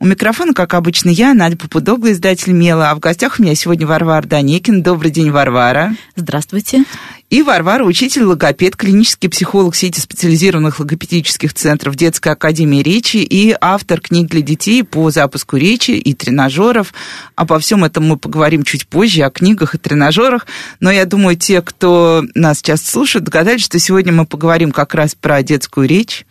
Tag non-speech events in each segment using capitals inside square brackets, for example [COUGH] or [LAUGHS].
У микрофона, как обычно, я, Надя Попудогла, издатель «Мела», а в гостях у меня сегодня Варвара Данекин. Добрый день, Варвара. Здравствуйте. И Варвара, учитель, логопед, клинический психолог сети специализированных логопедических центров Детской академии речи и автор книг для детей по запуску речи и тренажеров. Обо всем этом мы поговорим чуть позже, о книгах и тренажерах. Но я думаю, те, кто нас сейчас слушает, догадались, что сегодня мы поговорим как раз про детскую речь.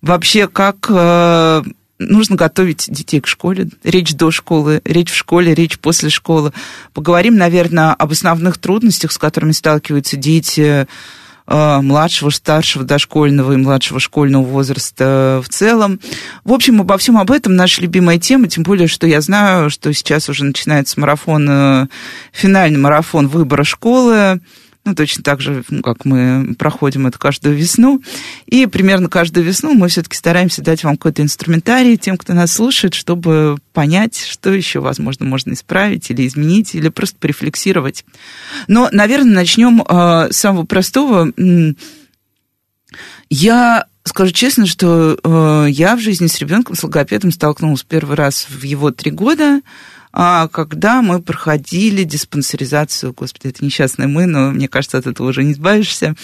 Вообще, как э, нужно готовить детей к школе, речь до школы, речь в школе, речь после школы. Поговорим, наверное, об основных трудностях, с которыми сталкиваются дети э, младшего, старшего, дошкольного и младшего школьного возраста в целом. В общем, обо всем об этом наша любимая тема, тем более, что я знаю, что сейчас уже начинается марафон, э, финальный марафон выбора школы ну, точно так же, как мы проходим это каждую весну. И примерно каждую весну мы все-таки стараемся дать вам какой-то инструментарий тем, кто нас слушает, чтобы понять, что еще, возможно, можно исправить или изменить, или просто порефлексировать. Но, наверное, начнем э, с самого простого. Я скажу честно, что э, я в жизни с ребенком с логопедом столкнулась первый раз в его три года. А когда мы проходили диспансеризацию, господи, это несчастные мы, но мне кажется, от этого уже не избавишься.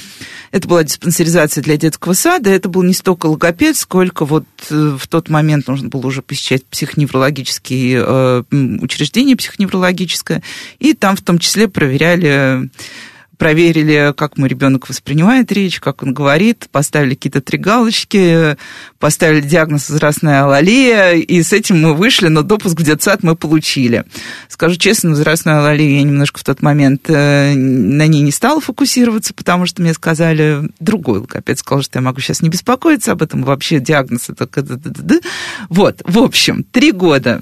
Это была диспансеризация для детского сада, это был не столько логопед, сколько вот э, в тот момент нужно было уже посещать психоневрологические э, учреждения, психоневрологическое, и там в том числе проверяли проверили, как мой ребенок воспринимает речь, как он говорит, поставили какие-то три галочки, поставили диагноз возрастная алалия, и с этим мы вышли, но допуск в детсад мы получили. Скажу честно, возрастная алалия я немножко в тот момент э, на ней не стала фокусироваться, потому что мне сказали, другой логопед сказал, что я могу сейчас не беспокоиться об этом, вообще диагноз это... Вот, в общем, три года.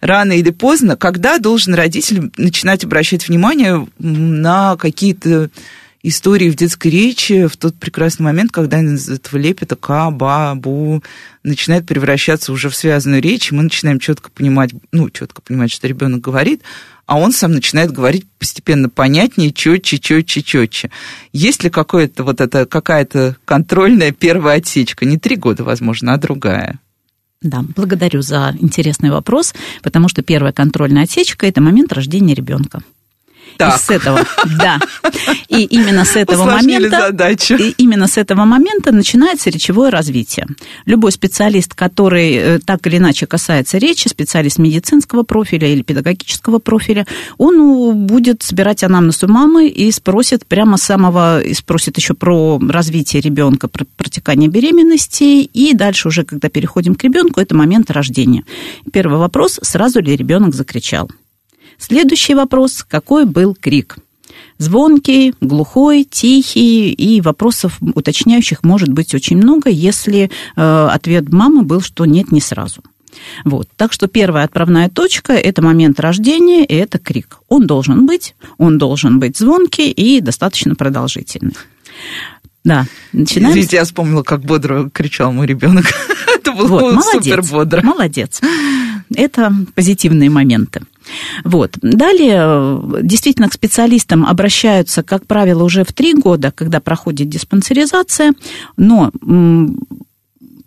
Рано или поздно, когда должен родитель начинать обращать внимание на какие-то истории в детской речи в тот прекрасный момент, когда из этого лепета ка, ба, бу начинает превращаться уже в связанную речь, и мы начинаем четко понимать, ну, четко понимать, что ребенок говорит, а он сам начинает говорить постепенно понятнее, четче, четче, четче. Есть ли какое-то вот это, какая-то контрольная первая отсечка? Не три года, возможно, а другая. Да, благодарю за интересный вопрос, потому что первая контрольная отсечка – это момент рождения ребенка. Так. И с этого, да. И именно с этого момента, задачу. и именно с этого момента начинается речевое развитие. Любой специалист, который э, так или иначе касается речи, специалист медицинского профиля или педагогического профиля, он будет собирать анамнез у мамы и спросит прямо с самого, и спросит еще про развитие ребенка, про протекание беременности, и дальше уже, когда переходим к ребенку, это момент рождения. Первый вопрос, сразу ли ребенок закричал? Следующий вопрос, какой был крик? Звонкий, глухой, тихий, и вопросов уточняющих может быть очень много, если э, ответ мамы был, что нет, не сразу. Вот. Так что первая отправная точка – это момент рождения, и это крик. Он должен быть, он должен быть звонкий и достаточно продолжительный. Да, начинаем. Извините, я вспомнила, как бодро кричал мой ребенок. [LAUGHS] Это было вот, супер бодро. Молодец. Это позитивные моменты. Вот. Далее, действительно, к специалистам обращаются, как правило, уже в три года, когда проходит диспансеризация, но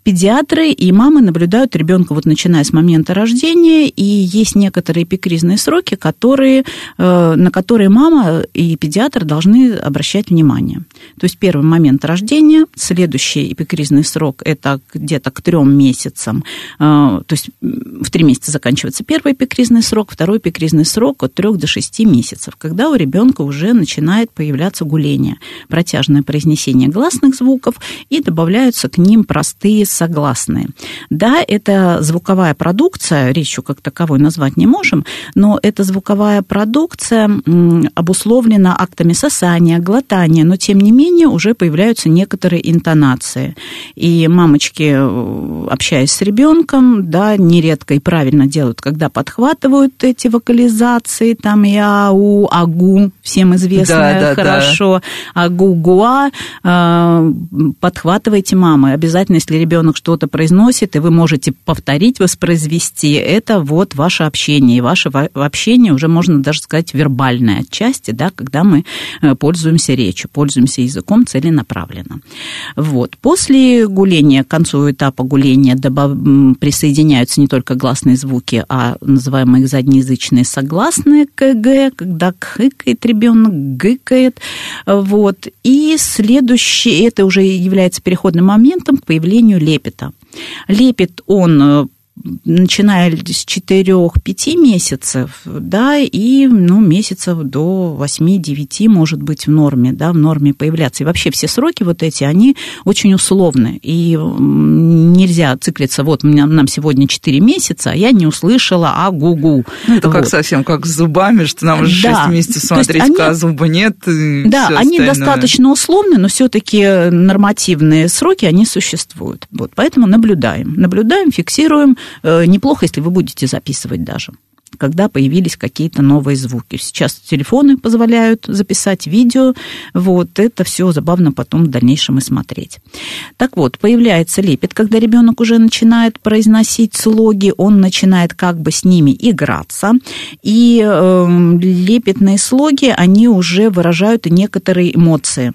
педиатры и мамы наблюдают ребенка вот начиная с момента рождения, и есть некоторые эпикризные сроки, которые, э, на которые мама и педиатр должны обращать внимание. То есть первый момент рождения, следующий эпикризный срок – это где-то к трем месяцам, э, то есть в три месяца заканчивается первый эпикризный срок, второй эпикризный срок от трех до шести месяцев, когда у ребенка уже начинает появляться гуление, протяжное произнесение гласных звуков, и добавляются к ним простые согласные. Да, это звуковая продукция, речью как таковой назвать не можем, но эта звуковая продукция обусловлена актами сосания, глотания, но тем не менее уже появляются некоторые интонации. И мамочки, э, общаясь с ребенком, да, нередко и правильно делают, когда подхватывают эти вокализации, там ау, агу, всем известно да, да, хорошо, да. агу, гуа, э, подхватывайте мамы. Обязательно, если ребенок что-то произносит, и вы можете повторить, воспроизвести, это вот ваше общение. И ваше общение уже можно даже сказать вербальное отчасти, да, когда мы э, пользуемся речью, пользуемся языком целенаправленно. Вот. После гуления, к концу этапа гуления добав... присоединяются не только гласные звуки, а называемые заднеязычные согласные КГ, когда кхыкает ребенок, гыкает. Вот. И следующий, это уже является переходным моментом к появлению лепета. Лепет, он э, начиная с 4-5 месяцев, да, и ну, месяцев до 8-9 может быть в норме, да, в норме появляться. И вообще все сроки вот эти, они очень условны, и нельзя циклиться, вот нам сегодня 4 месяца, а я не услышала а гу-гу. Ну, это вот. как совсем как с зубами, что нам уже да. 6 месяцев смотреть, они, а зуба нет. да, они достаточно условны, но все-таки нормативные сроки, они существуют. Вот, поэтому наблюдаем, наблюдаем, фиксируем, неплохо, если вы будете записывать даже когда появились какие-то новые звуки. Сейчас телефоны позволяют записать видео, вот это все забавно потом в дальнейшем и смотреть. Так вот, появляется лепет, когда ребенок уже начинает произносить слоги, он начинает как бы с ними играться, и э, лепетные слоги, они уже выражают некоторые эмоции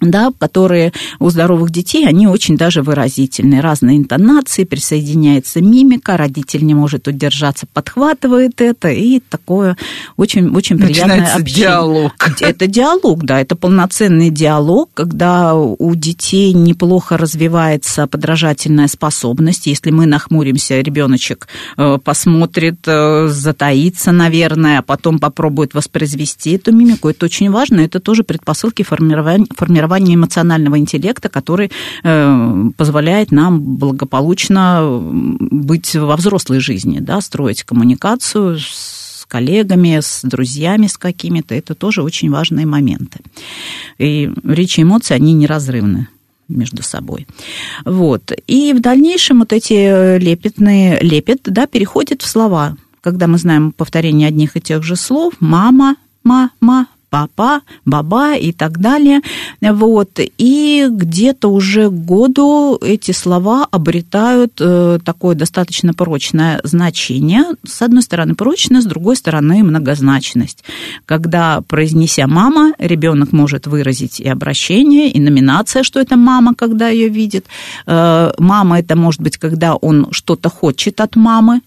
да, которые у здоровых детей, они очень даже выразительные. Разные интонации, присоединяется мимика, родитель не может удержаться, подхватывает это, и такое очень, очень приятное Начинается общение. диалог. Это диалог, да, это полноценный диалог, когда у детей неплохо развивается подражательная способность. Если мы нахмуримся, ребеночек э, посмотрит, э, затаится, наверное, а потом попробует воспроизвести эту мимику. Это очень важно, это тоже предпосылки формирования, формирования формирование эмоционального интеллекта, который э, позволяет нам благополучно быть во взрослой жизни, да, строить коммуникацию с коллегами, с друзьями с какими-то. Это тоже очень важные моменты. И речь и эмоции, они неразрывны между собой. Вот. И в дальнейшем вот эти лепетные, лепет, да, переходят в слова. Когда мы знаем повторение одних и тех же слов, мама, мама, папа, баба и так далее. Вот. И где-то уже к году эти слова обретают э, такое достаточно прочное значение. С одной стороны прочное, с другой стороны многозначность. Когда, произнеся «мама», ребенок может выразить и обращение, и номинация, что это мама, когда ее видит. Э, мама – это может быть, когда он что-то хочет от мамы,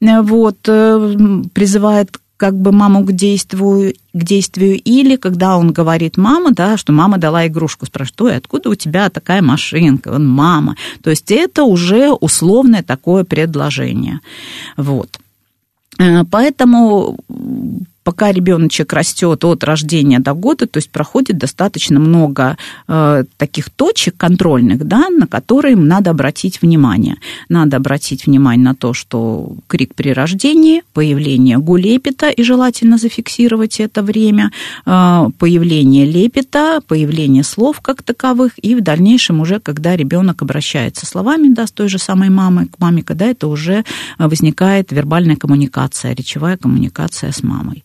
вот, э, призывает как бы маму к действию, к действию, или когда он говорит мама, да, что мама дала игрушку, спрашивает, откуда у тебя такая машинка, он мама. То есть это уже условное такое предложение. Вот. Э, поэтому пока ребеночек растет от рождения до года, то есть проходит достаточно много э, таких точек контрольных, да, на которые надо обратить внимание. Надо обратить внимание на то, что крик при рождении, появление гулепета, и желательно зафиксировать это время, э, появление лепета, появление слов как таковых, и в дальнейшем уже, когда ребенок обращается словами, да, с той же самой мамой к маме, когда это уже возникает вербальная коммуникация, речевая коммуникация с мамой.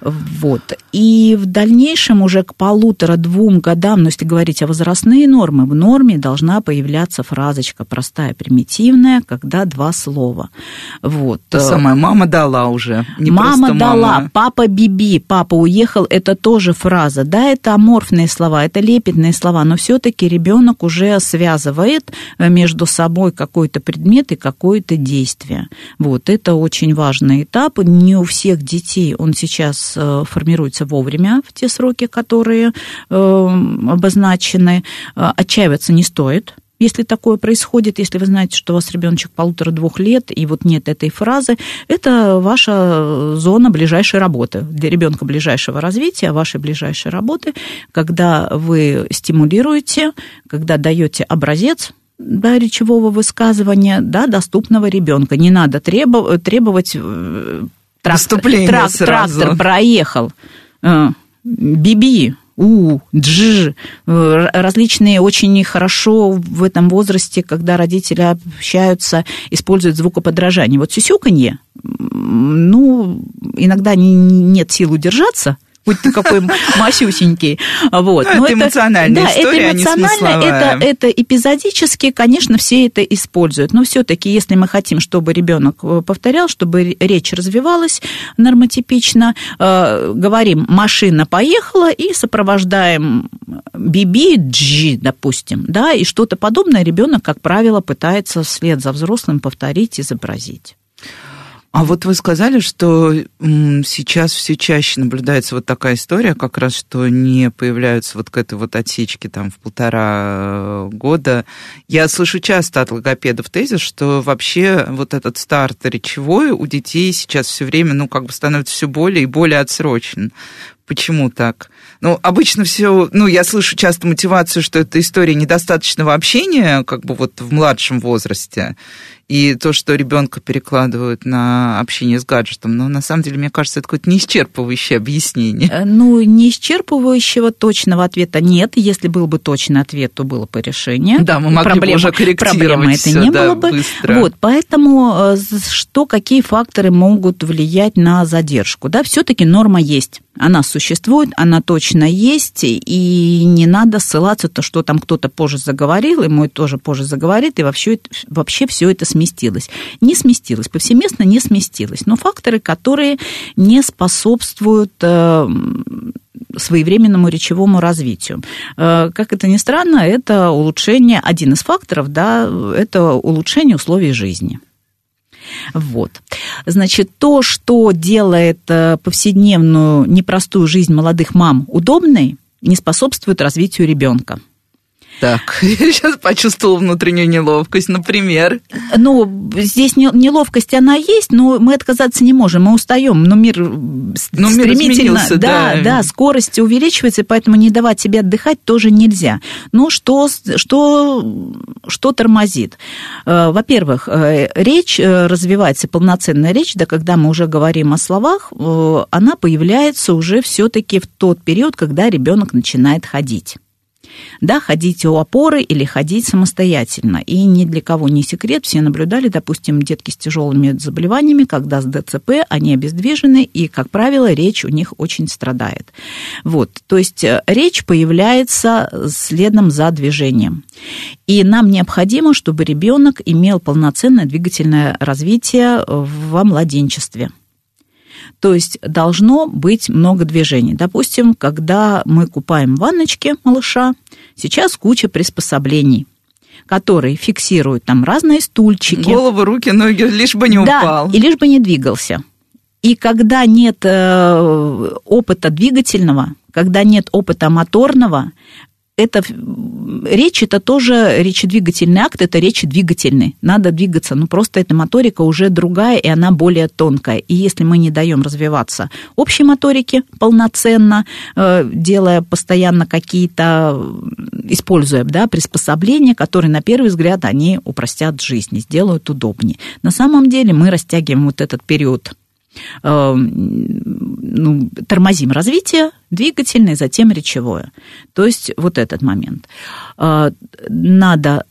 Вот. И в дальнейшем уже к полутора-двум годам, но если говорить о возрастные нормы, в норме должна появляться фразочка простая, примитивная, когда два слова. Вот. То самое «мама дала» уже. Не мама дала, мама. папа биби, папа уехал, это тоже фраза. Да, это аморфные слова, это лепетные слова, но все-таки ребенок уже связывает э, между собой какой-то предмет и какое-то действие. Вот, это очень важный этап. Не у всех детей он сейчас Э, формируется вовремя в те сроки, которые э, обозначены. Э, отчаиваться не стоит, если такое происходит, если вы знаете, что у вас ребеночек полутора-двух лет, и вот нет этой фразы, это ваша зона ближайшей работы, для ребенка ближайшего развития, вашей ближайшей работы, когда вы стимулируете, когда даете образец, да, речевого высказывания, да, доступного ребенка. Не надо требовать, требовать трактор, трак, трактор проехал, биби, у, дж, различные очень хорошо в этом возрасте, когда родители общаются, используют звукоподражание. Вот сюсюканье, ну, иногда нет сил удержаться, будь ты какой масюсенький. Вот. Ну, это, это эмоциональная да, история, это эмоционально, это, это эпизодически, конечно, все это используют. Но все-таки, если мы хотим, чтобы ребенок э, повторял, чтобы речь развивалась нормотипично, э, говорим «машина поехала» и сопровождаем «биби», «джи», допустим, да, и что-то подобное ребенок, как правило, пытается вслед за взрослым повторить, изобразить. А вот вы сказали, что сейчас все чаще наблюдается вот такая история, как раз, что не появляются вот к этой вот отсечке там в полтора э, года. Я слышу часто от логопедов тезис, что вообще вот этот старт речевой у детей сейчас все время, ну, как бы становится все более и более отсрочен. Почему так? Ну, обычно все, ну, я слышу часто мотивацию, что это история недостаточного общения, как бы вот в младшем возрасте, и то, что ребенка перекладывают на общение с гаджетом. Но на самом деле, мне кажется, это какое-то неисчерпывающее объяснение. Э, ну, неисчерпывающего точного ответа нет. Если был бы точный ответ, то было бы решение. Да, мы могли проблема, бы уже корректировать Проблемы это не да, было бы. Быстро. Вот, поэтому э, что, какие факторы могут влиять на задержку? Да, все-таки норма есть. Она существует, она точно есть, и не надо ссылаться, то, что там кто-то позже заговорил, и мой тоже позже заговорит, и вообще, вообще все это сместилось. Не сместилось, повсеместно не сместилось, но факторы, которые не способствуют э, своевременному речевому развитию. Э, как это ни странно, это улучшение, один из факторов, да, это улучшение условий жизни. Вот. Значит, то, что делает э, повседневную непростую жизнь молодых мам удобной, не способствует развитию ребенка. Так, [LAUGHS] я сейчас почувствовала внутреннюю неловкость, например. Ну, здесь неловкость она есть, но мы отказаться не можем, мы устаем, но мир но стремительно, мир да, да, да, скорость увеличивается, поэтому не давать себе отдыхать тоже нельзя. Ну, что, что, что тормозит? Э, во-первых, э, речь э, развивается, полноценная речь, да, когда мы уже говорим о словах, она появляется уже все-таки в тот период, когда ребенок начинает ходить да, ходить у опоры или ходить самостоятельно. И ни для кого не секрет, все наблюдали, допустим, детки с тяжелыми заболеваниями, когда с ДЦП они обездвижены, и, как правило, речь у них очень страдает. Вот, то есть э, речь появляется следом за движением. И нам необходимо, чтобы ребенок имел полноценное двигательное развитие во младенчестве. То есть должно быть много движений. Допустим, когда мы купаем в ванночке малыша, сейчас куча приспособлений которые фиксируют там разные стульчики. Голову, руки, ноги, лишь бы не да, упал. и лишь бы не двигался. И когда нет э, опыта двигательного, когда нет опыта моторного, это речь это тоже речедвигательный акт, это речь двигательный. Надо двигаться, но просто эта моторика уже другая, и она более тонкая. И если мы не даем развиваться общей моторике полноценно, э, делая постоянно какие-то, используя да, приспособления, которые, на первый взгляд, они упростят жизнь, сделают удобнее. На самом деле мы растягиваем вот этот период э, ну, тормозим развитие двигательное, затем речевое. То есть вот этот момент. А, надо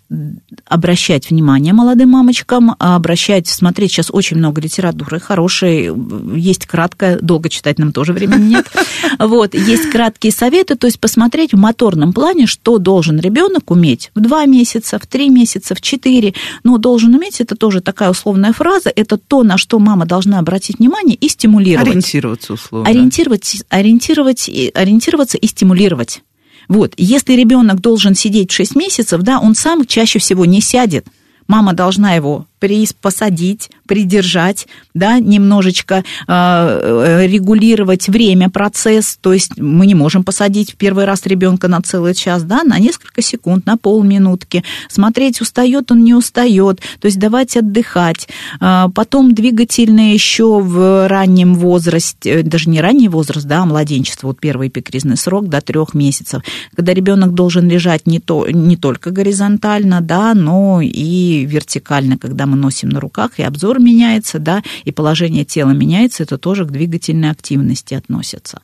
обращать внимание молодым мамочкам, обращать, смотреть, сейчас очень много литературы хорошей, есть краткое, долго читать нам тоже времени нет, [LAUGHS] вот, есть краткие советы, то есть посмотреть в моторном плане, что должен ребенок уметь в два месяца, в три месяца, в четыре, но должен уметь, это тоже такая условная фраза, это то, на что мама должна обратить внимание и стимулировать. Ориентироваться условно. Ориентировать, ориентировать, ориентироваться и стимулировать. Вот, если ребенок должен сидеть 6 месяцев, да, он сам чаще всего не сядет. Мама должна его посадить, придержать, да, немножечко э, регулировать время, процесс, то есть мы не можем посадить в первый раз ребенка на целый час, да, на несколько секунд, на полминутки, смотреть, устает он, не устает, то есть давать отдыхать. А, потом двигательные еще в раннем возрасте, даже не ранний возраст, да, а младенчество, вот первый эпикризный срок до трех месяцев, когда ребенок должен лежать не, то, не только горизонтально, да, но и вертикально, когда мы носим на руках, и обзор меняется, да, и положение тела меняется, это тоже к двигательной активности относится.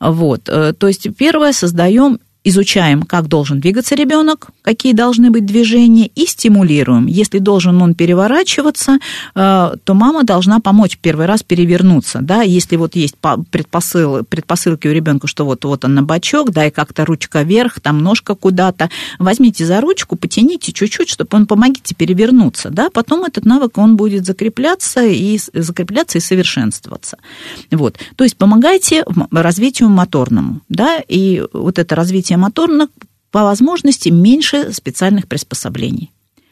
Вот, э, то есть первое, создаем изучаем, как должен двигаться ребенок, какие должны быть движения, и стимулируем. Если должен он переворачиваться, э, то мама должна помочь первый раз перевернуться. Да? Если вот есть предпосыл, предпосылки у ребенка, что вот, вот он на бочок, да, и как-то ручка вверх, там ножка куда-то, возьмите за ручку, потяните чуть-чуть, чтобы он помогите перевернуться. Да? Потом этот навык, он будет закрепляться и, закрепляться и совершенствоваться. Вот. То есть помогайте развитию моторному. Да? И вот это развитие развития моторных по возможности меньше специальных приспособлений,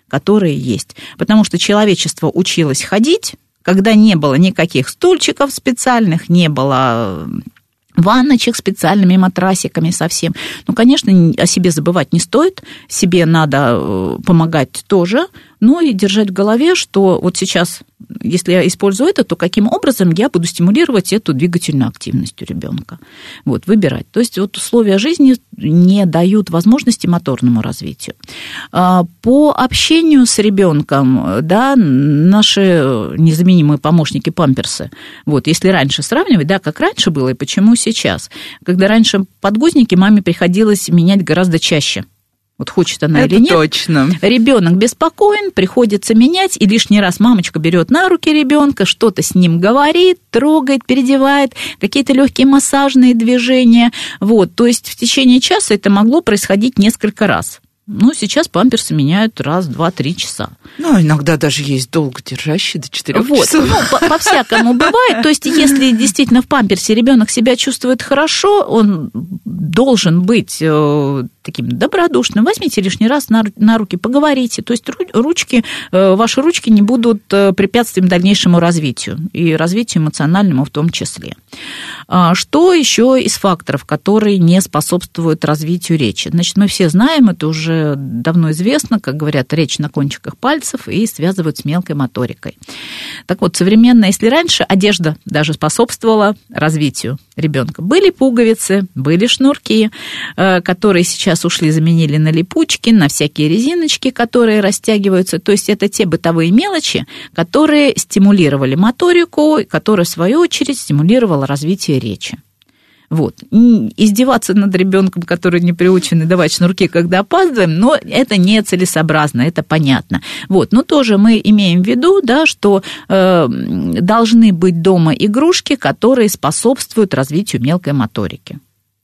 которые есть. Потому что человечество училось ходить, когда не было никаких стульчиков специальных, не было ванночек специальными матрасиками совсем. Ну, конечно, о себе забывать не стоит, себе надо э, помогать тоже, но и держать в голове, что вот сейчас если я использую это, то каким образом я буду стимулировать эту двигательную активность у ребенка. Вот, выбирать. То есть вот условия жизни не дают возможности моторному развитию. А, по общению с ребенком, да, наши незаменимые помощники памперсы, вот, если раньше сравнивать, да, как раньше было и почему сейчас. Когда раньше подгузники маме приходилось менять гораздо чаще – вот хочет она Это или нет. точно. Ребенок беспокоен, приходится менять, и лишний раз мамочка берет на руки ребенка, что-то с ним говорит, трогает, переодевает, какие-то легкие массажные движения. Вот, то есть в течение часа это могло происходить несколько раз. Ну, сейчас памперсы меняют раз, два, три часа. Ну, иногда даже есть долго держащие до четырех вот. часов. Ну, по-всякому бывает. То есть, если действительно в памперсе ребенок себя чувствует хорошо, он должен быть э, таким добродушным. Возьмите лишний раз на, на руки, поговорите. То есть, ручки, э, ваши ручки не будут э, препятствием дальнейшему развитию и развитию эмоциональному в том числе. А, что еще из факторов, которые не способствуют развитию речи? Значит, мы все знаем, это уже давно известно, как говорят, речь на кончиках пальцев и связывают с мелкой моторикой. Так вот, современная, если раньше одежда даже способствовала развитию ребенка, были пуговицы, были шнурки, э, которые сейчас ушли, заменили на липучки, на всякие резиночки, которые растягиваются. То есть это те бытовые мелочи, которые стимулировали моторику, которые, в свою очередь, стимулировала развитие речи. Вот. Издеваться над ребенком, который не приучен, и давать шнурки, когда опаздываем, но это не целесообразно, это понятно. Вот. Но тоже мы имеем в виду, да, что э, должны быть дома игрушки, которые способствуют развитию мелкой моторики.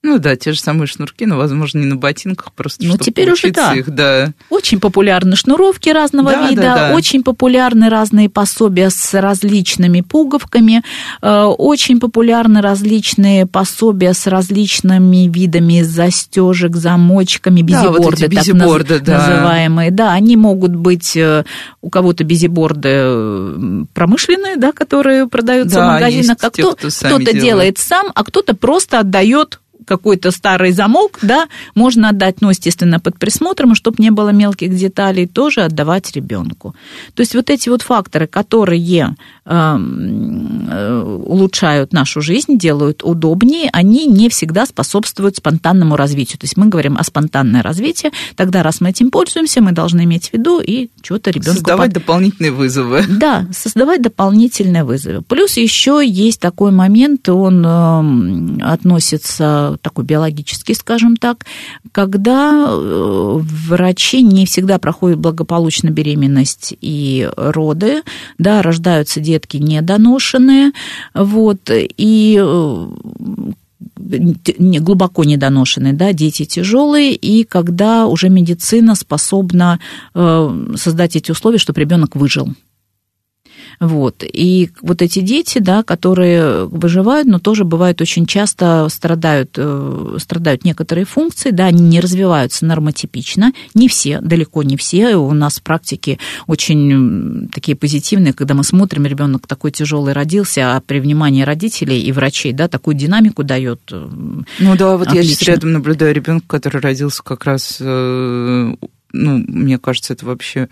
Ну да, те же самые шнурки, но, возможно, не на ботинках, просто ну, чтобы теперь уже да. их, да. Очень популярны шнуровки разного Да, вида, да, да. очень популярны разные пособия с различными пуговками, э, очень популярны различные пособия с различными видами застежек, замочками, Да, вот бизиборды, так бизиборды, наз- да. называемые. Да, они могут быть э, у кого-то бизиборды э, промышленные, да, которые продаются Да, в магазинах, а кто, кто-то делает сам, а кто-то просто отдает какой-то старый замок, да, можно отдать, ну, естественно, под присмотром, и чтобы не было мелких деталей, тоже отдавать ребенку. То есть вот эти вот факторы, которые эм, э, улучшают нашу жизнь, делают удобнее, они не всегда способствуют спонтанному развитию. То есть мы говорим о спонтанное развитие, тогда раз мы этим пользуемся, мы должны иметь в виду и что-то ребенку Создавать дополнительные вызовы. [LAUGHS] да, создавать дополнительные вызовы. Плюс еще есть такой момент, он эм, относится такой биологический, скажем так, когда э, врачи не всегда проходят благополучно беременность и роды, да, рождаются детки недоношенные, вот, и э, глубоко недоношенные, да, дети тяжелые, и когда уже медицина способна э, создать эти условия, чтобы ребенок выжил. Вот. И вот эти дети, да, которые выживают, но тоже бывают очень часто страдают, э, страдают некоторые функции, да, они не развиваются нормотипично, не все, далеко не все. У нас в практике очень такие позитивные, когда мы смотрим, ребенок такой тяжелый родился, а при внимании родителей и врачей, да, такую динамику дает. Э, ну да, вот отлично. я сейчас рядом наблюдаю ребенка, который родился как раз, э, ну, мне кажется, это вообще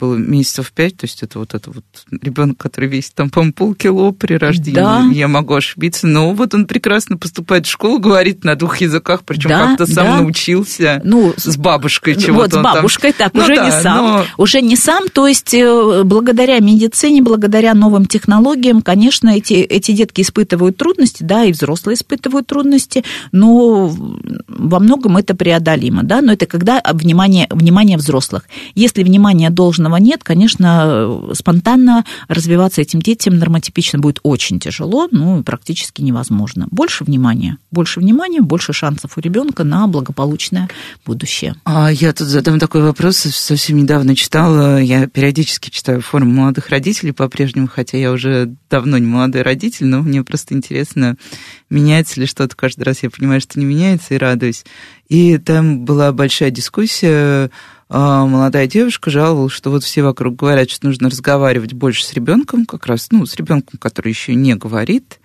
было месяцев пять, то есть это вот это вот ребенок, который весит там, по полкило при рождении, да. я могу ошибиться, но вот он прекрасно поступает в школу, говорит на двух языках, причем да, как-то сам да. научился ну, с бабушкой чего-то. Вот с бабушкой, там... так, ну, уже да, не сам, но... уже не сам, то есть э, благодаря медицине, благодаря новым технологиям, конечно, эти, эти детки испытывают трудности, да, и взрослые испытывают трудности, но во многом это преодолимо, да, но это когда внимание, внимание взрослых. Если внимание должно подобного нет, конечно, спонтанно развиваться этим детям нормотипично будет очень тяжело, ну, практически невозможно. Больше внимания, больше внимания, больше шансов у ребенка на благополучное будущее. А я тут задам такой вопрос, совсем недавно читала, я периодически читаю форум молодых родителей по-прежнему, хотя я уже давно не молодой родитель, но мне просто интересно, меняется ли что-то каждый раз. Я понимаю, что не меняется, и радуюсь. И там была большая дискуссия молодая девушка жаловалась, что вот все вокруг говорят, что нужно разговаривать больше с ребенком, как раз, ну, с ребенком, который еще не говорит.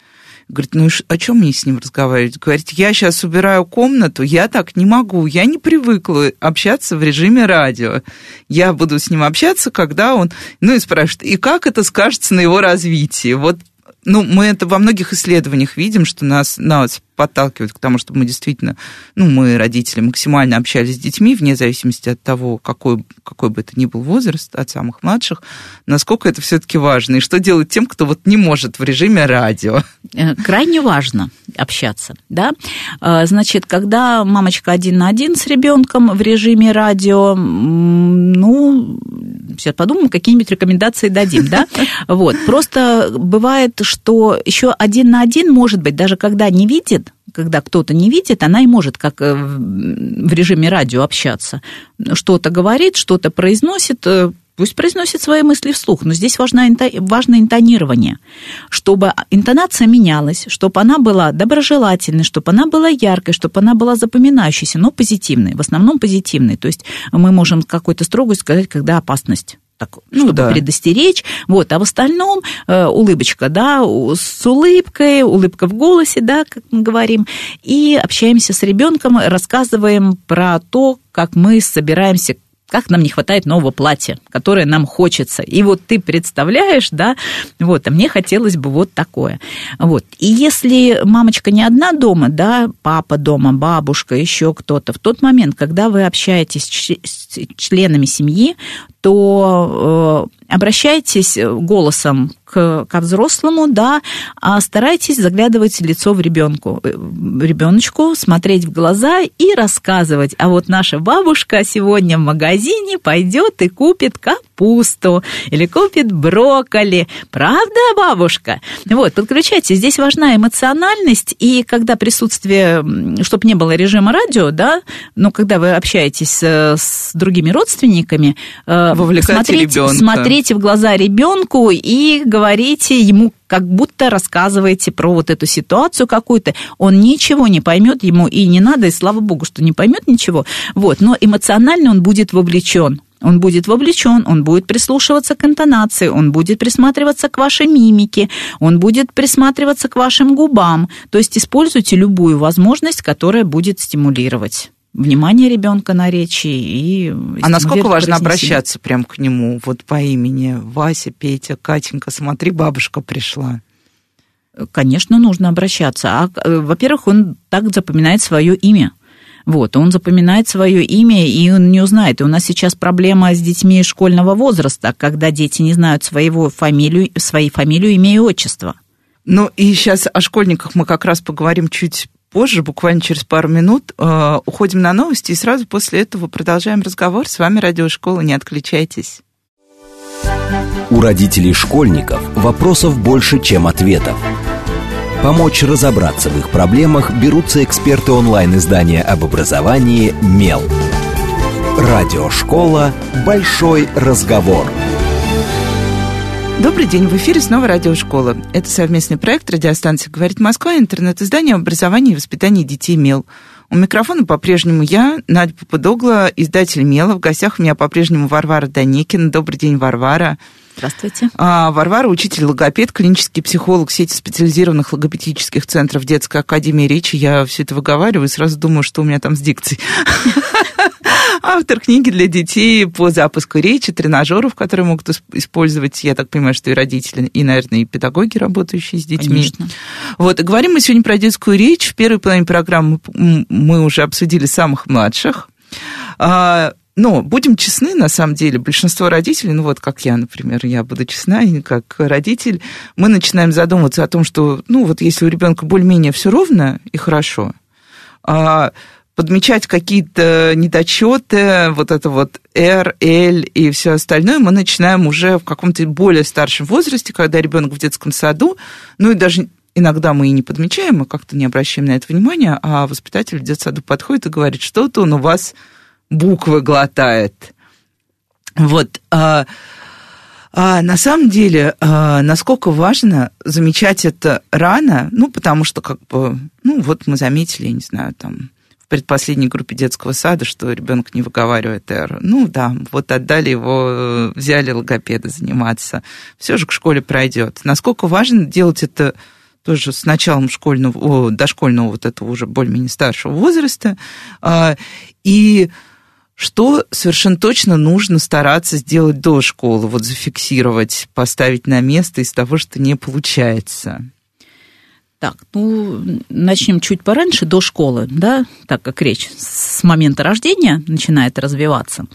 Говорит, ну о чем мне с ним разговаривать? Говорит, я сейчас убираю комнату, я так не могу, я не привыкла общаться в режиме радио. Я буду с ним общаться, когда он... Ну и спрашивает, и как это скажется на его развитии? Вот ну, мы это во многих исследованиях видим, что нас, нас подталкивает к тому, чтобы мы действительно, ну, мы, родители, максимально общались с детьми, вне зависимости от того, какой, какой бы это ни был возраст, от самых младших, насколько это все-таки важно, и что делать тем, кто вот не может в режиме радио. Э, крайне важно общаться, да. Э, значит, когда мамочка один на один с ребенком в режиме радио, ну, сейчас подумаем, какие-нибудь рекомендации дадим, да. [LAUGHS] Вот, просто бывает, что еще один на один, может быть, даже когда не видит, когда кто-то не видит, она и может как э, в режиме радио общаться. Что-то говорит, что-то произносит, э, пусть произносит свои мысли вслух, но здесь важно, важно интонирование, чтобы интонация менялась, чтобы она была доброжелательной, чтобы она была яркой, чтобы она была запоминающейся, но позитивной, в основном позитивной. То есть мы можем какой-то строгость сказать, когда опасность так, ну, чтобы да. предостеречь. Вот, а в остальном э, улыбочка, да, с улыбкой, улыбка в голосе, да, как мы говорим, и общаемся с ребенком, рассказываем про то, как мы собираемся как нам не хватает нового платья, которое нам хочется. И вот ты представляешь, да, вот, а мне хотелось бы вот такое. Вот. И если мамочка не одна дома, да, папа дома, бабушка, еще кто-то, в тот момент, когда вы общаетесь с членами семьи, то э, обращайтесь голосом к, ко взрослому, да, а старайтесь заглядывать лицо в ребенку, э, ребеночку, смотреть в глаза и рассказывать. А вот наша бабушка сегодня в магазине пойдет и купит капусту или купит брокколи. Правда, бабушка? Вот, подключайте. Здесь важна эмоциональность, и когда присутствие, чтобы не было режима радио, да, но когда вы общаетесь с другими родственниками, Вовлекайте смотрите, смотрите в глаза ребенку и говорите ему, как будто рассказываете про вот эту ситуацию какую-то. Он ничего не поймет, ему и не надо, и слава богу, что не поймет ничего. Вот, но эмоционально он будет вовлечен. Он будет вовлечен, он будет прислушиваться к интонации, он будет присматриваться к вашей мимике, он будет присматриваться к вашим губам. То есть используйте любую возможность, которая будет стимулировать внимание ребенка на речи и... А насколько важно обращаться прям к нему, вот по имени Вася, Петя, Катенька, смотри, бабушка пришла? Конечно, нужно обращаться. А, э, во-первых, он так запоминает свое имя. Вот, он запоминает свое имя, и он не узнает. И у нас сейчас проблема с детьми школьного возраста, когда дети не знают своего фамилию, своей фамилию, имя и отчество. Ну и сейчас о школьниках мы как раз поговорим чуть позже, буквально через пару минут, э, уходим на новости и сразу после этого продолжаем разговор. С вами Радиошкола, не отключайтесь. У родителей школьников вопросов больше, чем ответов. Помочь разобраться в их проблемах берутся эксперты онлайн-издания об образовании «Мел». Радиошкола «Большой разговор». Добрый день, в эфире снова радиошкола. Это совместный проект радиостанции «Говорит Москва» и интернет-издание об образовании и воспитании детей МЕЛ. У микрофона по-прежнему я, Надя Попудогла, издатель МЕЛа. В гостях у меня по-прежнему Варвара Даникина. Добрый день, Варвара. Здравствуйте. А, Варвара, учитель логопед, клинический психолог сети специализированных логопедических центров детской академии речи. Я все это выговариваю и сразу думаю, что у меня там с дикцией. [LAUGHS] Автор книги для детей по запуску речи, тренажеров, которые могут использовать, я так понимаю, что и родители, и, наверное, и педагоги, работающие с детьми. Конечно. Вот, и говорим мы сегодня про детскую речь. В первой половине программы мы уже обсудили самых младших. Но будем честны, на самом деле, большинство родителей, ну вот как я, например, я буду честна, и как родитель, мы начинаем задумываться о том, что, ну вот если у ребенка более-менее все ровно и хорошо, а подмечать какие-то недочеты, вот это вот R, L и все остальное, мы начинаем уже в каком-то более старшем возрасте, когда ребенок в детском саду, ну и даже иногда мы и не подмечаем, мы как-то не обращаем на это внимания, а воспитатель в детсаду подходит и говорит, что-то он у вас буквы глотает. Вот. А, а на самом деле, а, насколько важно замечать это рано, ну, потому что, как бы, ну, вот мы заметили, я не знаю, там, в предпоследней группе детского сада, что ребенок не выговаривает «р». Ну да, вот отдали его, взяли логопеда заниматься. Все же к школе пройдет. Насколько важно делать это тоже с началом школьного, о, дошкольного вот этого уже более-менее старшего возраста. А, и что совершенно точно нужно стараться сделать до школы, вот зафиксировать, поставить на место из того, что не получается? Так, ну, начнем чуть пораньше, до школы, да, так как речь с момента рождения начинает развиваться.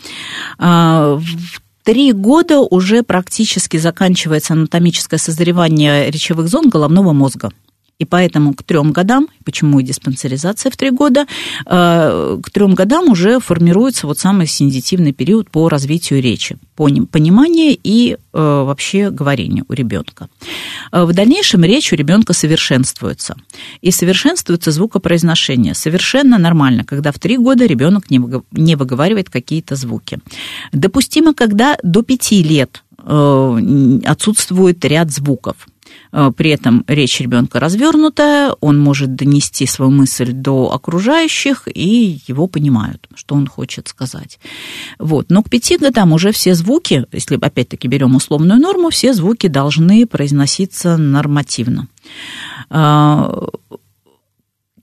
А, в три года уже практически заканчивается анатомическое созревание речевых зон головного мозга. И поэтому к трем годам, почему и диспансеризация в три года, э, к трем годам уже формируется вот самый сензитивный период по развитию речи, по пониманию и э, вообще говорению у ребенка. Э, в дальнейшем речь у ребенка совершенствуется. И совершенствуется звукопроизношение. Совершенно нормально, когда в три года ребенок не выговаривает какие-то звуки. Допустимо, когда до пяти лет отсутствует ряд звуков. Э, при этом речь ребенка развернутая, он может донести свою мысль до окружающих, и его понимают, что он хочет сказать. Вот. Но к пяти годам уже все звуки, если опять-таки берем условную норму, все звуки должны произноситься нормативно.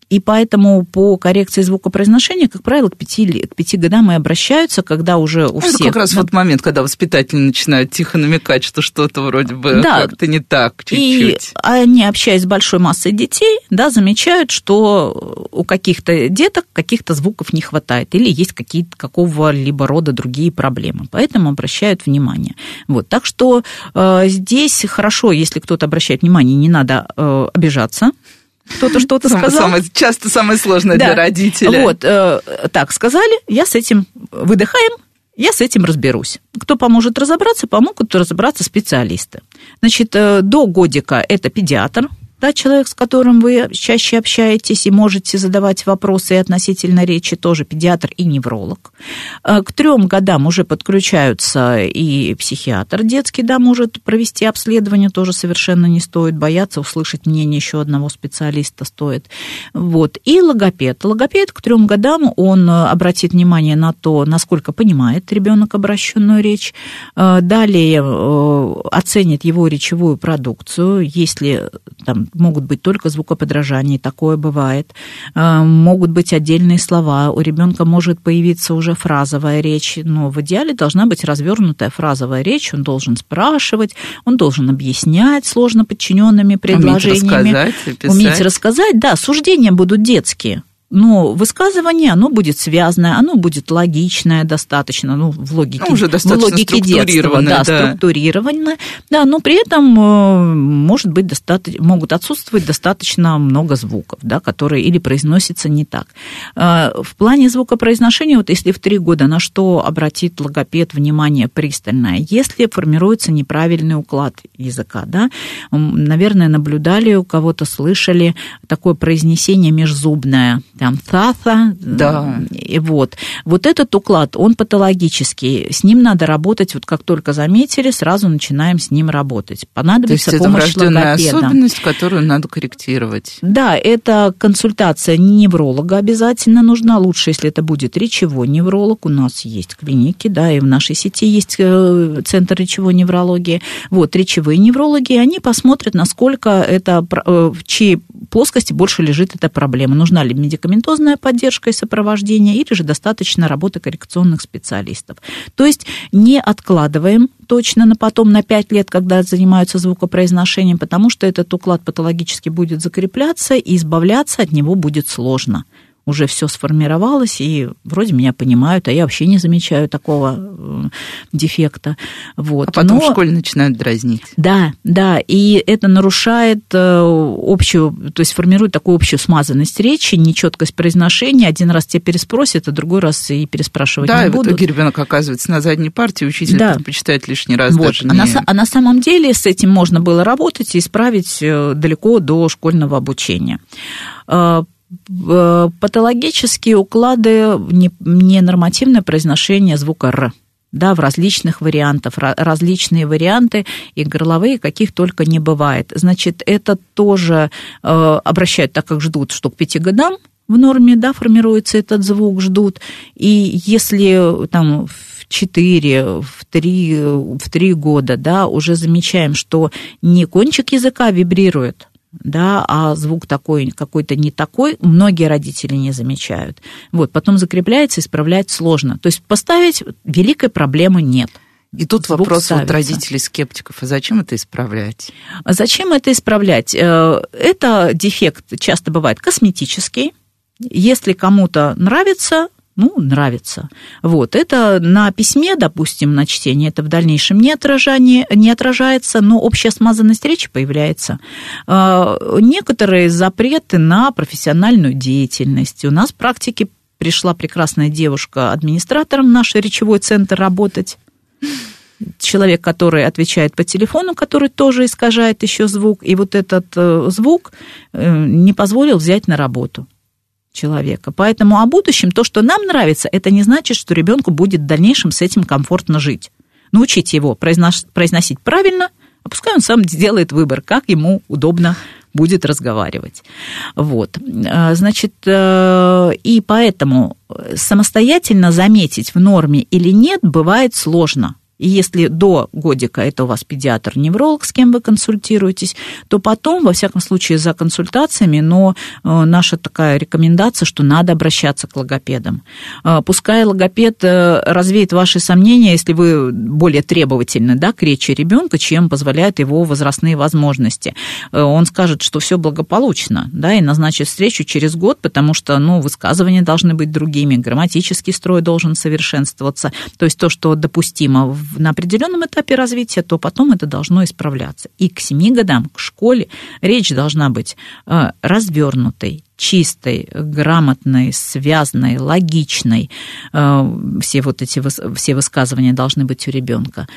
И поэтому по коррекции звукопроизношения, как правило, к пяти, к пяти годам и обращаются, когда уже у Это всех... как раз да. вот момент, когда воспитатели начинают тихо намекать, что что-то вроде бы да. как-то не так чуть-чуть. И они, общаясь с большой массой детей, да, замечают, что у каких-то деток каких-то звуков не хватает или есть какие-то какого-либо рода другие проблемы. Поэтому обращают внимание. Вот. Так что э, здесь хорошо, если кто-то обращает внимание, не надо э, обижаться, кто-то что-то сказал. Самое, часто самое сложное да. для родителей. Вот, э, так сказали, я с этим выдыхаем, я с этим разберусь. Кто поможет разобраться, помогут разобраться специалисты. Значит, э, до годика это педиатр, да, человек, с которым вы чаще общаетесь и можете задавать вопросы относительно речи, тоже педиатр и невролог. Э, к трем годам уже подключаются и психиатр детский, да, может провести обследование, тоже совершенно не стоит бояться, услышать мнение еще одного специалиста стоит. Вот. И логопед. Логопед к трем годам, он обратит внимание на то, насколько понимает ребенок обращенную речь, э, далее э, оценит его речевую продукцию, если там могут быть только звукоподражания, такое бывает. Э, могут быть отдельные слова, у ребенка может появиться уже фразовая речь, но в идеале должна быть развернутая фразовая речь, он должен спрашивать, он должен объяснять сложно подчиненными предложениями. Уметь рассказать, Уметь рассказать, да, суждения будут детские но высказывание, оно будет связанное, оно будет логичное достаточно, ну, в логике, ну, уже достаточно в логике детства, да, да, структурированное, да, но при этом э, может быть достаточно, могут отсутствовать достаточно много звуков, да, которые или произносятся не так. Э, в плане звукопроизношения, вот если в три года на что обратит логопед внимание пристальное, если формируется неправильный уклад языка, да, наверное, наблюдали у кого-то, слышали такое произнесение межзубное, там ТАТА. Да. И вот. Вот этот уклад, он патологический. С ним надо работать, вот как только заметили, сразу начинаем с ним работать. Понадобится То есть помощь это врожденная логопеда. особенность, которую надо корректировать. Да, это консультация невролога обязательно нужна. Лучше, если это будет речевой невролог. У нас есть клиники, да, и в нашей сети есть э, центр речевой неврологии. Вот, речевые неврологи, они посмотрят, насколько это, э, в чьей плоскости больше лежит эта проблема. Нужна ли медикаментозная поддержка и сопровождение, или же достаточно работы коррекционных специалистов. То есть не откладываем точно на потом, на 5 лет, когда занимаются звукопроизношением, потому что этот уклад патологически будет закрепляться, и избавляться от него будет сложно уже все сформировалось, и вроде меня понимают, а я вообще не замечаю такого э, дефекта. Вот. А потом Но... в школе начинают дразнить. Да, да, и это нарушает э, общую, то есть формирует такую общую смазанность речи, нечеткость произношения. Один раз тебя переспросят, а другой раз и переспрашивать да, не и будут. в итоге ребенок оказывается на задней партии, учитель Да. предпочитает лишний раз Вот. даже а, не... на, са- а на самом деле с этим можно было работать и исправить э, далеко до школьного обучения. Э, Патологические уклады, не- ненормативное произношение звука «р», да, в различных вариантах, ра- различные варианты, и горловые, каких только не бывает. Значит, это тоже э, обращают, так как ждут, что к пяти годам в норме, да, формируется этот звук, ждут. И если там в 4, в 3, в 3 года, да, уже замечаем, что не кончик языка вибрирует, да, а звук такой какой-то не такой, многие родители не замечают. Вот, потом закрепляется, исправлять сложно. То есть поставить великой проблемы нет. И тут Звук вопрос ставится. родителей скептиков, а зачем это исправлять? А Зачем это исправлять? Э, Это дефект часто бывает косметический. Если кому-то нравится, ну, нравится. Вот, это на письме, допустим, на чтении, это в дальнейшем не, отражание, не отражается, но общая смазанность речи появляется. Э, Некоторые запреты на профессиональную деятельность. У нас в практике пришла прекрасная девушка администратором в наш речевой центр работать человек, который отвечает по телефону, который тоже искажает еще звук, и вот этот э, звук э, не позволил взять на работу человека. Поэтому о будущем то, что нам нравится, это не значит, что ребенку будет в дальнейшем с этим комфортно жить. Научите его произносить правильно, а пускай он сам сделает выбор, как ему удобно будет разговаривать. Вот. Э, Значит, э, и поэтому самостоятельно заметить в норме или нет бывает сложно. И если до годика это у вас педиатр-невролог, с кем вы консультируетесь, то потом, во всяком случае, за консультациями, но э, наша такая рекомендация, что надо обращаться к логопедам. Э, Пускай логопед э, развеет ваши сомнения, если вы более требовательны да, к речи ребенка, чем позволяют его возрастные возможности. Он скажет, что все благополучно, да, и назначит встречу через год, потому что ну, высказывания должны быть другими, грамматический строй должен совершенствоваться. То есть то, что допустимо в- на определенном этапе развития, то потом это должно исправляться. И к 7 годам, к школе, речь должна быть э, развернутой, чистой, грамотной, связанной, логичной. Э, Все вот эти все высказывания должны быть у ребенка.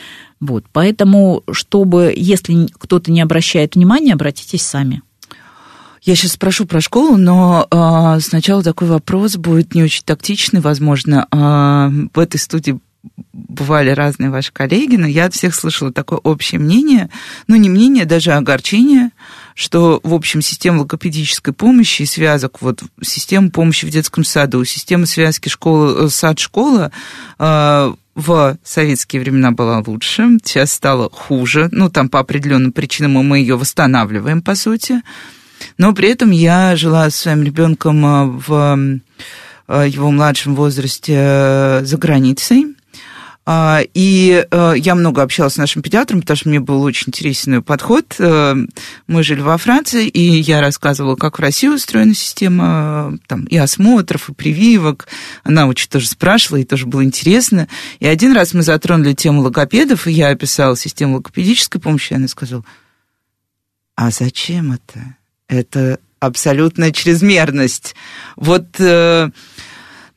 Вот. Поэтому, чтобы, если кто-то не обращает внимания, обратитесь сами. Я сейчас спрошу про школу, но а, сначала такой вопрос будет не очень тактичный, возможно. А, в этой студии бывали разные ваши коллеги, но я от всех слышала такое общее мнение, ну не мнение, даже огорчение, что, в общем, система логопедической помощи и связок, вот система помощи в детском саду, система связки школы, э, сад-школа э, в советские времена была лучше, сейчас стало хуже, ну там по определенным причинам мы ее восстанавливаем, по сути. Но при этом я жила со своим ребенком э, в э, его младшем возрасте за границей. А, И э, я много общалась с нашим педиатром, потому что мне был очень интересный подход. Э, Мы жили во Франции, и я рассказывала, как в России устроена система э, там, и осмотров, и прививок. Она очень тоже спрашивала, и тоже было интересно. И один раз мы затронули тему логопедов, и я описала систему логопедической помощи, и она сказала, а зачем это? Это абсолютная чрезмерность. Вот,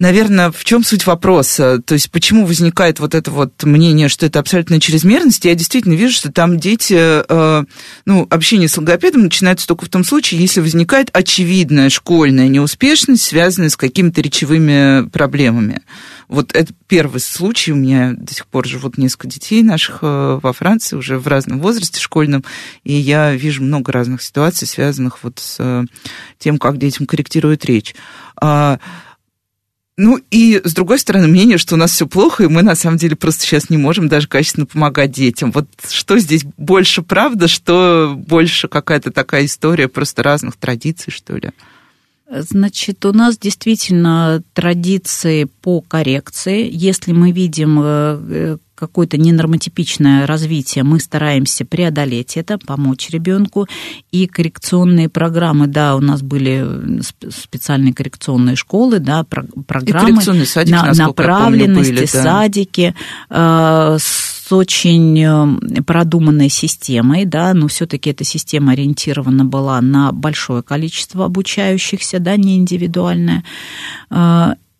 наверное, в чем суть вопроса? То есть почему возникает вот это вот мнение, что это абсолютно чрезмерность? Я действительно вижу, что там дети, э, ну, общение с логопедом начинается только в том случае, если возникает очевидная школьная неуспешность, связанная с какими-то речевыми проблемами. Вот это первый случай. У меня до сих пор живут несколько детей наших э, во Франции, уже в разном возрасте школьном, и я вижу много разных ситуаций, связанных вот с э, тем, как детям корректируют речь. Ну и, с другой стороны, мнение, что у нас все плохо, и мы на самом деле просто сейчас не можем даже качественно помогать детям. Вот что здесь больше правда, что больше какая-то такая история просто разных традиций, что ли? Значит, у нас действительно традиции по коррекции. Если мы видим э, какое-то ненормотипичное развитие, мы стараемся преодолеть это, помочь ребенку. И коррекционные программы, да, у нас были специальные коррекционные школы, да, программы садик, на, направленности, были, да. садики э, с очень э, продуманной системой, да, но все-таки эта система ориентирована была на большое количество обучающихся, да, не индивидуальное.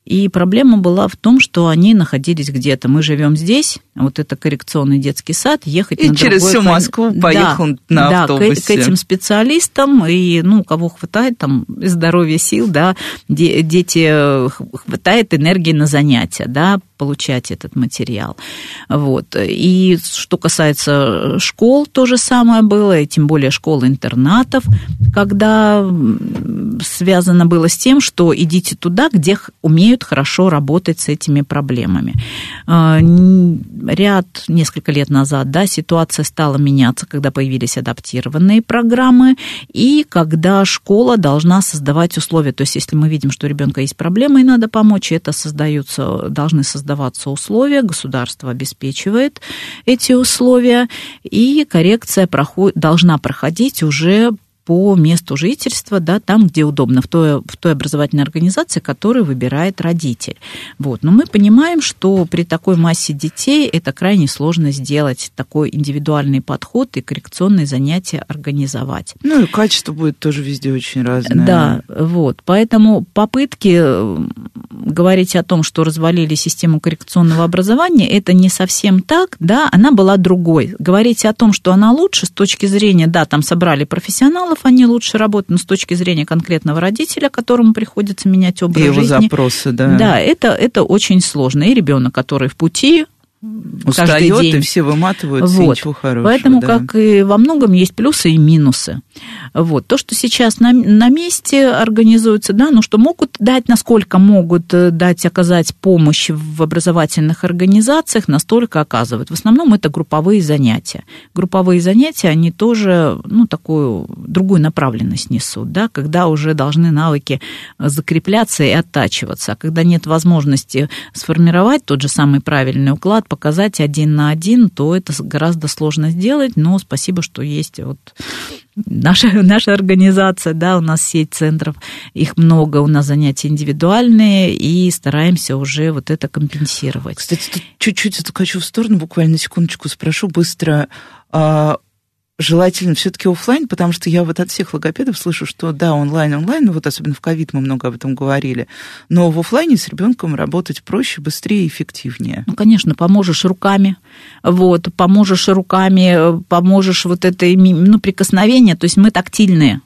Э, и проблема была в том, что они находились где-то. Мы живем здесь, вот это коррекционный детский сад, ехать и на через всю. Москву поехал да, на да, автобусе. К, к этим специалистам, и, ну, кого хватает, там, здоровья, сил, да, дети, э, хватает энергии на занятия, да, получать этот материал. Вот. И что касается школ, то же самое было, и тем более школ-интернатов, когда связано было с тем, что идите туда, где умеют хорошо работать с этими проблемами. А, ряд, несколько лет назад, да, ситуация стала меняться, когда появились адаптированные программы, и когда школа должна создавать условия. То есть, если мы видим, что у ребенка есть проблемы и надо помочь, это создаются, должны создаваться условия, государство обеспечивает эти условия, и коррекция проход, должна проходить уже по месту жительства, да, там, где удобно, в той, в той образовательной организации, которую выбирает родитель. Вот. Но мы понимаем, что при такой массе детей это крайне сложно сделать, такой индивидуальный подход и коррекционные занятия организовать. Ну и качество будет тоже везде очень разное. Да, вот. Поэтому попытки э, говорить о том, что развалили систему коррекционного образования, это не совсем так, да, она была другой. Говорить о том, что она лучше с точки зрения, да, там собрали профессионалов, профессионалов, они лучше работают, с точки зрения конкретного родителя, которому приходится менять образ и его жизни. запросы, да. Да, это, это очень сложно. И ребенок, который в пути, Устает, день. и все выматываются, вот. и ничего хорошего. Поэтому, да. как и во многом, есть плюсы и минусы. Вот. То, что сейчас на, на месте организуется, да, ну, что могут дать, насколько могут э, дать, оказать помощь в образовательных организациях, настолько оказывают. В основном это групповые занятия. Групповые занятия, они тоже, ну, такую другую направленность несут, да, когда уже должны навыки закрепляться и оттачиваться. А когда нет возможности сформировать тот же самый правильный уклад, показать один на один, то это гораздо сложно сделать, но спасибо, что есть вот наша, наша организация, да, у нас сеть центров, их много, у нас занятия индивидуальные, и стараемся уже вот это компенсировать. Кстати, тут чуть-чуть откачу в сторону, буквально секундочку спрошу быстро. А, желательно все-таки офлайн, потому что я вот от всех логопедов слышу, что да, онлайн, онлайн, вот особенно в ковид мы много об этом говорили, но в офлайне с ребенком работать проще, быстрее эффективнее. Ну, конечно, поможешь руками, вот, поможешь руками, поможешь вот этой, ну, прикосновение, то есть мы тактильные,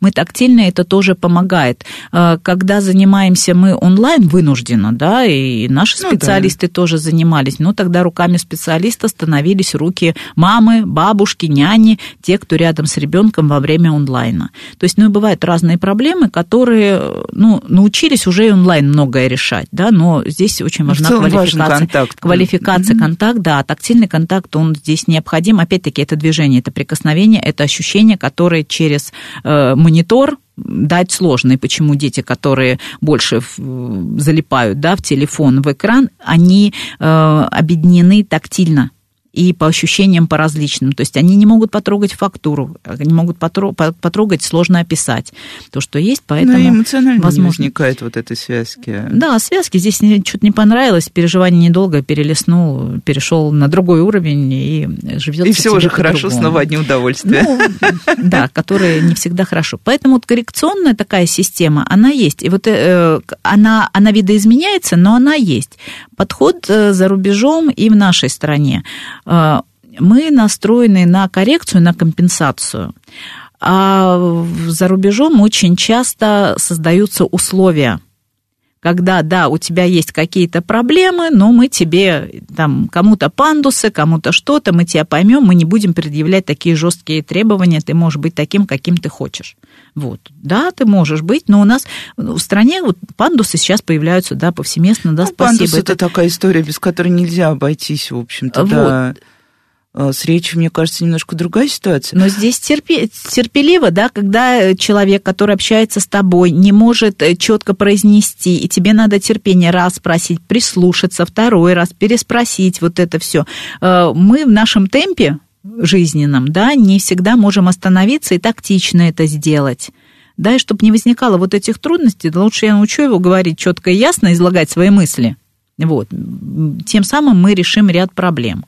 мы тактильно, это тоже помогает. А, когда занимаемся мы онлайн, вынужденно, да, и наши ну, специалисты да. тоже занимались, но тогда руками специалиста становились руки мамы, бабушки, няни, те, кто рядом с ребенком во время онлайна. То есть, ну, бывают разные проблемы, которые, ну, научились уже и онлайн многое решать, да, но здесь очень важна квалификация. контакт. Квалификация, mm-hmm. контакт, да, тактильный контакт, он здесь необходим. Опять-таки, это движение, это прикосновение, это ощущение, которое через э, монитор дать сложно. И почему дети, которые больше залипают да, в телефон, в экран, они э, объединены тактильно и по ощущениям по различным. То есть они не могут потрогать фактуру, они могут потрогать, сложно описать то, что есть, поэтому... Ну, эмоционально возможно... не возникает вот этой связки. Да, связки здесь что-то не понравилось, переживание недолго перелеснул, перешел на другой уровень и живет. И все уже хорошо, снова одни удовольствия. Ну, да, которые не всегда хорошо. Поэтому вот коррекционная такая система, она есть. И вот э, она, она видоизменяется, но она есть. Подход э, за рубежом и в нашей стране. Э, мы настроены на коррекцию, на компенсацию. А за рубежом очень часто создаются условия – когда, да, у тебя есть какие-то проблемы, но мы тебе, там, кому-то пандусы, кому-то что-то, мы тебя поймем, мы не будем предъявлять такие жесткие требования, ты можешь быть таким, каким ты хочешь. Вот, да, ты можешь быть, но у нас в стране вот пандусы сейчас появляются, да, повсеместно, да, ну, спасибо. Пандус это... это такая история, без которой нельзя обойтись, в общем-то, вот. да. А, с речью, мне кажется, немножко другая ситуация. Но здесь терпи, терпеливо, да, когда человек, который общается с тобой, не может э, четко произнести, и тебе надо терпение раз спросить, прислушаться, второй раз переспросить вот это все. Э, мы в нашем темпе жизненном, да, не всегда можем остановиться и тактично это сделать. Да, и чтобы не возникало вот этих трудностей, лучше я научу его говорить четко и ясно, излагать свои мысли. Вот. Тем самым мы решим ряд проблем.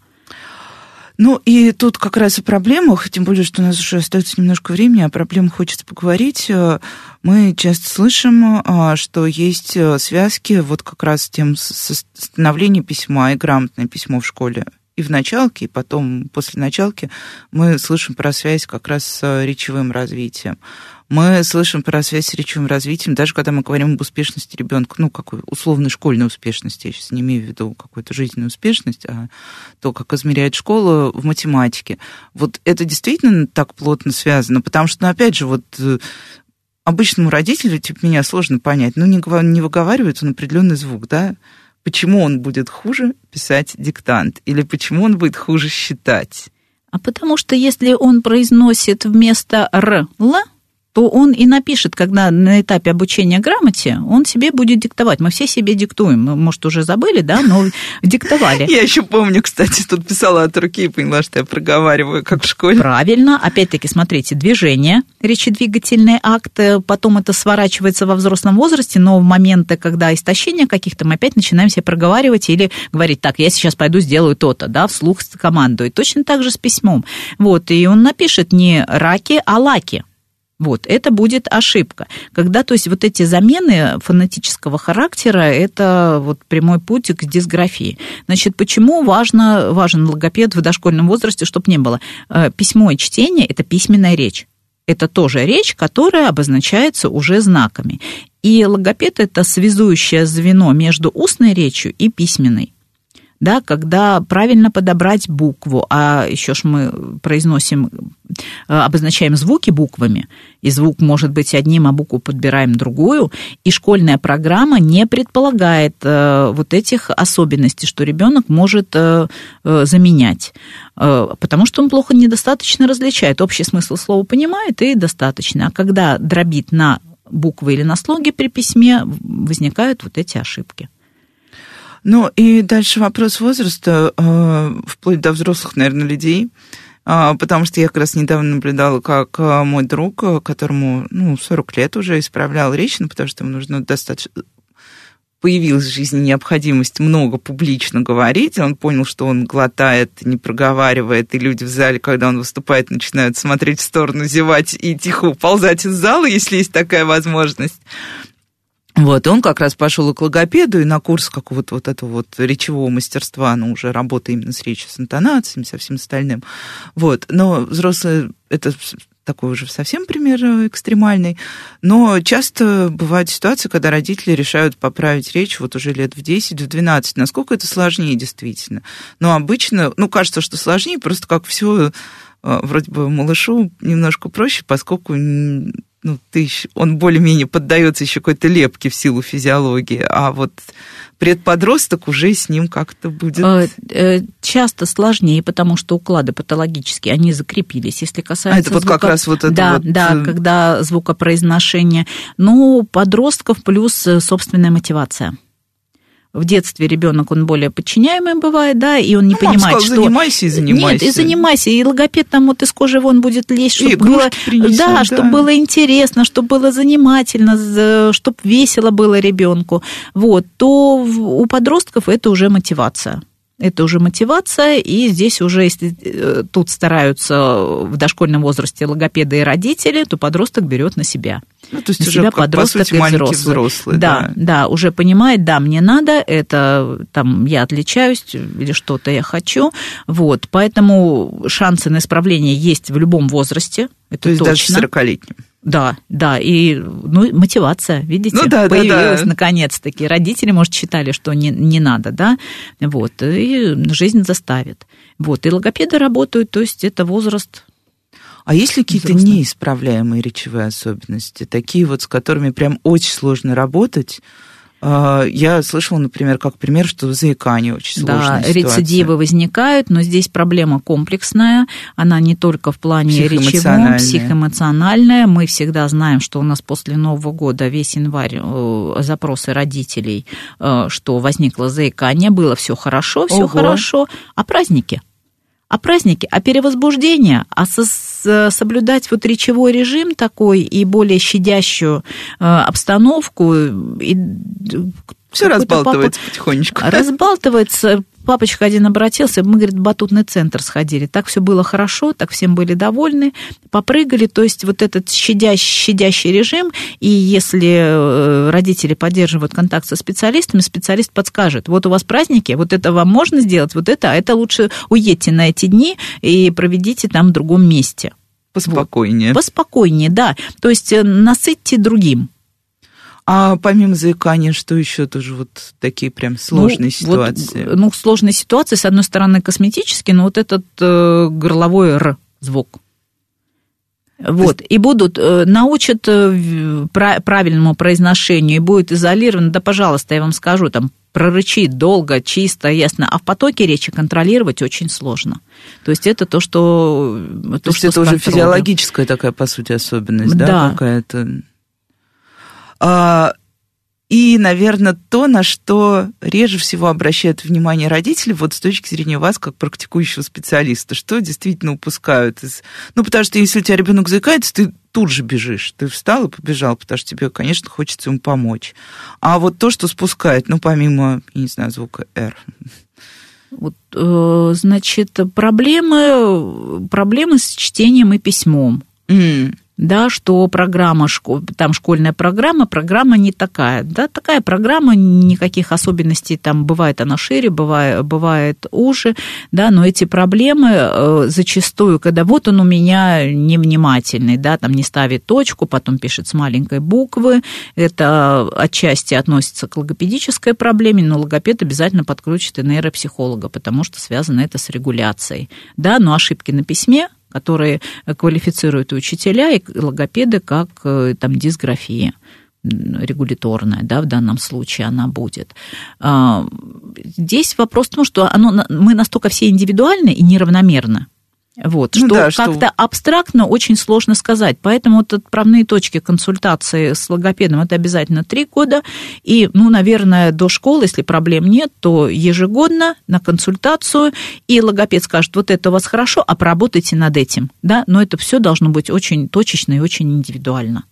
Ну, и тут как раз о проблемах, тем более, что у нас уже остается немножко времени, о проблемах хочется поговорить. Э, мы часто слышим, э, что есть э, связки вот как раз с тем становлением письма и грамотное письмо в школе и в началке, и потом после началки мы слышим про связь как раз с речевым развитием. Мы слышим про связь с речевым развитием, даже когда мы говорим об успешности ребенка, ну, какой условной школьной успешности, я сейчас не имею в виду какую-то жизненную успешность, а то, как измеряет школа в математике. Вот это действительно так плотно связано, потому что, ну, опять же, вот э, обычному родителю, типа меня, сложно понять, ну, не, не выговаривает он определенный звук, да, почему он будет хуже писать диктант или почему он будет хуже считать. А потому что если он произносит вместо «р» «л», то он и напишет, когда на этапе обучения грамоте, он себе будет диктовать. Мы все себе диктуем. Мы, может, уже забыли, да, но [LAUGHS] диктовали. Я еще помню, кстати, тут писала от руки и поняла, что я проговариваю, как в школе. Правильно. Опять-таки, смотрите, движение, речедвигательный акт, потом это сворачивается во взрослом возрасте, но в моменты, когда истощение каких-то, мы опять начинаем себе проговаривать или говорить, так, я сейчас пойду сделаю то-то, да, вслух команду. И точно так же с письмом. Вот, и он напишет не раки, а лаки. Вот, это будет ошибка. Когда, то есть, вот эти замены фонетического характера, это вот прямой путь к дисграфии. Значит, почему важно, важен логопед в дошкольном возрасте, чтобы не было? Э, письмо и чтение – это письменная речь. Это тоже речь, которая обозначается уже знаками. И логопед – это связующее звено между устной речью и письменной да, когда правильно подобрать букву, а еще ж мы произносим, э, обозначаем звуки буквами, и звук может быть одним, а букву подбираем другую, и школьная программа не предполагает э, вот этих особенностей, что ребенок может э, заменять, потому что он плохо недостаточно различает, общий смысл слова понимает и достаточно, а когда дробит на буквы или на слоги при письме, возникают вот эти ошибки. Ну и дальше вопрос возраста, э, вплоть до взрослых, наверное, людей. А, потому что я как раз недавно наблюдала, как э, мой друг, э, которому ну, 40 лет уже исправлял речь, ну, потому что ему нужно достаточно появилась в жизни необходимость много публично говорить, он понял, что он глотает, не проговаривает, и люди в зале, когда он выступает, начинают смотреть в сторону, зевать и тихо уползать из зала, если есть такая возможность. Вот, и он как раз пошел к логопеду, и на курс какого-то вот этого вот речевого мастерства, ну, уже работа именно с речью, с интонациями, со всем остальным. Вот, но взрослые, это такой уже совсем пример э, экстремальный, но часто бывают ситуации, когда родители решают поправить речь вот уже лет в 10, в 12. Насколько это сложнее действительно? Но обычно, ну, кажется, что сложнее, просто как все э, вроде бы малышу немножко проще, поскольку ну, ты, он более-менее поддается еще какой-то лепке в силу физиологии, а вот предподросток уже с ним как-то будет... Э, э, часто сложнее, потому что уклады патологические, они закрепились. Если касается а это звука... вот как раз вот это Да, вот... да, э, когда звукопроизношение. Но подростков плюс собственная мотивация в детстве ребенок, он более подчиняемый бывает, да, и он не ну, понимает, сказал, что... занимайся и занимайся. Нет, и занимайся, и логопед там вот из кожи вон будет лезть, чтобы было... Принесет, да, да, чтобы было интересно, чтобы было занимательно, чтобы весело было ребенку. Вот, то у подростков это уже мотивация. Это уже мотивация, и здесь уже, если э, тут стараются в дошкольном возрасте логопеды и родители, то подросток берет на себя. Ну, то есть на уже, себя подросток по сути, и взрослый. взрослый да, да, да, уже понимает, да, мне надо, это там я отличаюсь или что-то я хочу. Вот, поэтому шансы на исправление есть в любом возрасте. Это то есть точно. даже 40-летним. Да, да, и ну, мотивация, видите, ну, да, появилась да, да. наконец-таки. Родители, может, считали, что не, не надо, да, вот, и жизнь заставит. Вот, и логопеды работают, то есть это возраст а есть ли какие-то неисправляемые речевые особенности, такие вот, с которыми прям очень сложно работать? А, я слышала, например, как пример, что заикание очень сложная да, рецидивы возникают, но здесь проблема комплексная. Она не только в плане речевом, психоэмоциональная. Мы всегда знаем, что у нас после Нового года весь январь э, запросы родителей, э, что возникло заикание, было все хорошо, все хорошо, а праздники – а праздники, а перевозбуждение, а со, соблюдать вот речевой режим такой и более щадящую э, обстановку. И все разбалтывается потихонечку. Разбалтывается, Папочка один обратился, мы, говорит, в батутный центр сходили. Так все было хорошо, так всем были довольны, попрыгали. То есть вот этот щадящий, щадящий режим, и если э, родители поддерживают контакт со специалистами, специалист подскажет, вот у вас праздники, вот это вам можно сделать, вот это, а это лучше уедьте на эти дни и проведите там в другом месте. Поспокойнее. Вот. Поспокойнее, да. То есть э, насытьте другим. А помимо заикания, что еще тоже вот такие прям сложные ну, ситуации? Вот, ну, сложные ситуации, с одной стороны, косметические, но вот этот э, горловой «р» звук. Вот, и будут, э, научат э, правильному произношению, и будет изолировано, да, пожалуйста, я вам скажу, там, прорычит долго, чисто, ясно, а в потоке речи контролировать очень сложно. То есть это то, что... То, то есть что это уже физиологическая такая, по сути, особенность, да, да какая-то? А, и, наверное, то, на что реже всего обращают внимание родители, вот с точки зрения вас, как практикующего специалиста, что действительно упускают из... Ну, потому что если у тебя ребенок заикается, ты тут же бежишь. Ты встал и побежал, потому что тебе, конечно, хочется ему помочь. А вот то, что спускает, ну, помимо, я не знаю, звука «Р», вот, э, значит, проблемы, проблемы с чтением и письмом. Mm да, что программа, там школьная программа, программа не такая, да, такая программа, никаких особенностей, там бывает она шире, бывает, бывает уже, да, но эти проблемы э, зачастую, когда вот он у меня невнимательный, да, там не ставит точку, потом пишет с маленькой буквы, это отчасти относится к логопедической проблеме, но логопед обязательно подключит и нейропсихолога, потому что связано это с регуляцией, да, но ошибки на письме которые квалифицируют учителя и логопеды как э, там, дисграфия регуляторная, да, в данном случае она будет. А, здесь вопрос в том, что оно, мы настолько все индивидуальны и неравномерны, вот, ну, что да, как-то что... абстрактно очень сложно сказать. Поэтому вот отправные точки консультации с логопедом это обязательно три года. И, ну, наверное, до школы, если проблем нет, то ежегодно на консультацию. И логопед скажет, вот это у вас хорошо, а поработайте над этим. Да? Но это все должно быть очень точечно и очень индивидуально.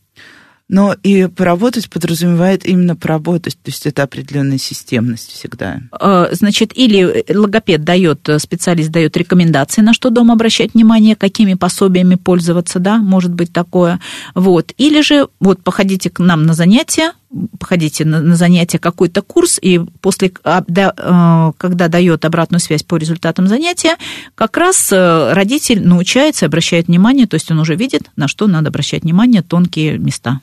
Но и поработать подразумевает именно поработать, то есть это определенная системность всегда. А, значит, или логопед дает, специалист дает рекомендации, на что дома обращать внимание, какими пособиями пользоваться, да, может быть такое. Вот. Или же, вот, походите к нам на занятия, походите на, на занятия какой-то курс, и после, а, а, когда дает обратную связь по результатам занятия, как раз э, родитель научается, обращает внимание, то есть он уже видит, на что надо обращать внимание, тонкие места.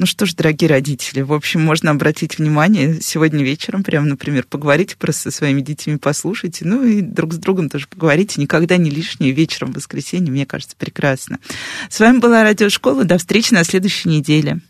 Ну что ж, дорогие родители, в общем, можно обратить внимание сегодня вечером, прямо, например, поговорите просто со своими детьми, послушайте, ну и друг с другом тоже поговорите. Никогда не лишнее вечером в воскресенье, мне кажется, прекрасно. С вами была Радиошкола. До встречи на следующей неделе.